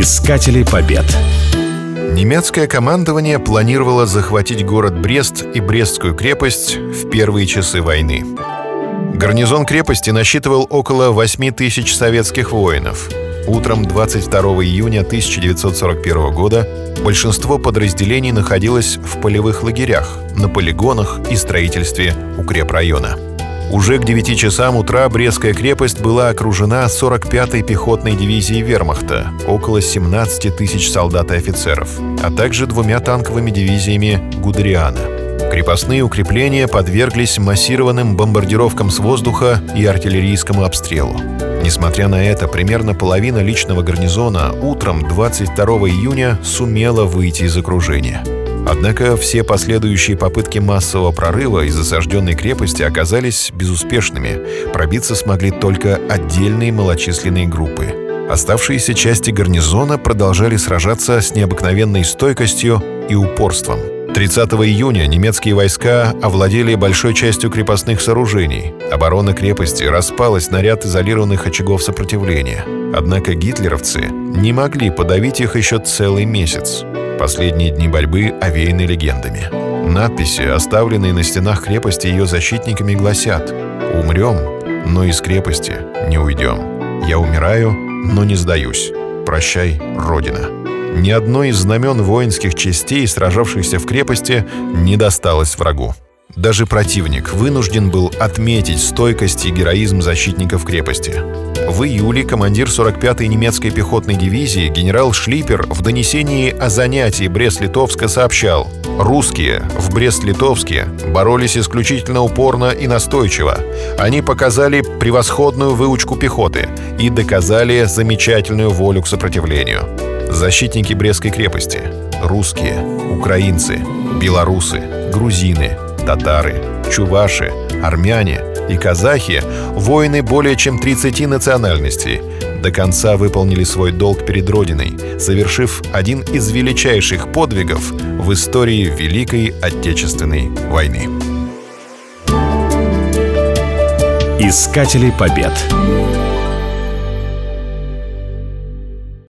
Искатели побед. Немецкое командование планировало захватить город Брест и Брестскую крепость в первые часы войны. Гарнизон крепости насчитывал около 8 тысяч советских воинов. Утром 22 июня 1941 года большинство подразделений находилось в полевых лагерях, на полигонах и строительстве укрепрайона. Уже к 9 часам утра Брестская крепость была окружена 45-й пехотной дивизией вермахта, около 17 тысяч солдат и офицеров, а также двумя танковыми дивизиями Гудериана. Крепостные укрепления подверглись массированным бомбардировкам с воздуха и артиллерийскому обстрелу. Несмотря на это, примерно половина личного гарнизона утром 22 июня сумела выйти из окружения – Однако все последующие попытки массового прорыва из осажденной крепости оказались безуспешными. Пробиться смогли только отдельные малочисленные группы. Оставшиеся части гарнизона продолжали сражаться с необыкновенной стойкостью и упорством. 30 июня немецкие войска овладели большой частью крепостных сооружений. Оборона крепости распалась на ряд изолированных очагов сопротивления. Однако гитлеровцы не могли подавить их еще целый месяц. Последние дни борьбы овеяны легендами. Надписи, оставленные на стенах крепости ее защитниками, гласят «Умрем, но из крепости не уйдем. Я умираю, но не сдаюсь. Прощай, Родина». Ни одно из знамен воинских частей, сражавшихся в крепости, не досталось врагу. Даже противник вынужден был отметить стойкость и героизм защитников крепости. В июле командир 45-й немецкой пехотной дивизии генерал Шлипер в донесении о занятии Брест-Литовска сообщал «Русские в Брест-Литовске боролись исключительно упорно и настойчиво. Они показали превосходную выучку пехоты и доказали замечательную волю к сопротивлению. Защитники Брестской крепости – русские, украинцы, белорусы, грузины, татары, чуваши, армяне и казахи – воины более чем 30 национальностей, до конца выполнили свой долг перед Родиной, совершив один из величайших подвигов в истории Великой Отечественной войны. Искатели побед.